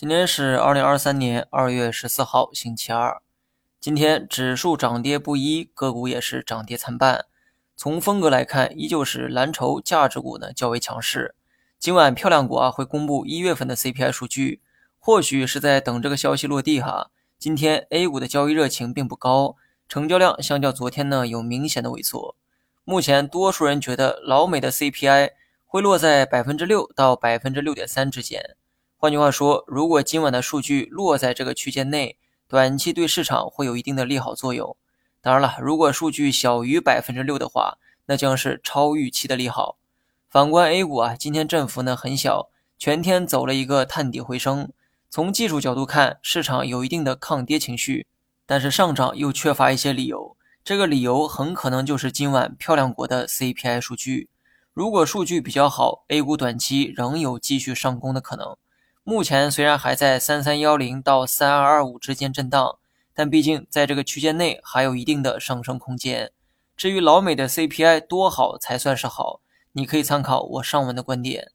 今天是二零二三年二月十四号，星期二。今天指数涨跌不一，个股也是涨跌参半。从风格来看，依旧是蓝筹价值股呢较为强势。今晚漂亮股啊会公布一月份的 CPI 数据，或许是在等这个消息落地哈。今天 A 股的交易热情并不高，成交量相较昨天呢有明显的萎缩。目前多数人觉得老美的 CPI 会落在百分之六到百分之六点三之间。换句话说，如果今晚的数据落在这个区间内，短期对市场会有一定的利好作用。当然了，如果数据小于百分之六的话，那将是超预期的利好。反观 A 股啊，今天振幅呢很小，全天走了一个探底回升。从技术角度看，市场有一定的抗跌情绪，但是上涨又缺乏一些理由。这个理由很可能就是今晚漂亮国的 CPI 数据。如果数据比较好，A 股短期仍有继续上攻的可能。目前虽然还在三三幺零到三二二五之间震荡，但毕竟在这个区间内还有一定的上升空间。至于老美的 CPI 多好才算是好，你可以参考我上文的观点。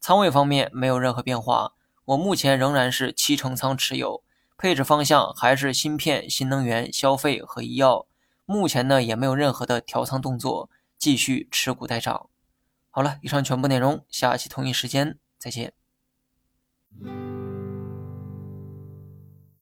仓位方面没有任何变化，我目前仍然是七成仓持有，配置方向还是芯片、新能源、消费和医药。目前呢也没有任何的调仓动作，继续持股待涨。好了，以上全部内容，下期同一时间再见。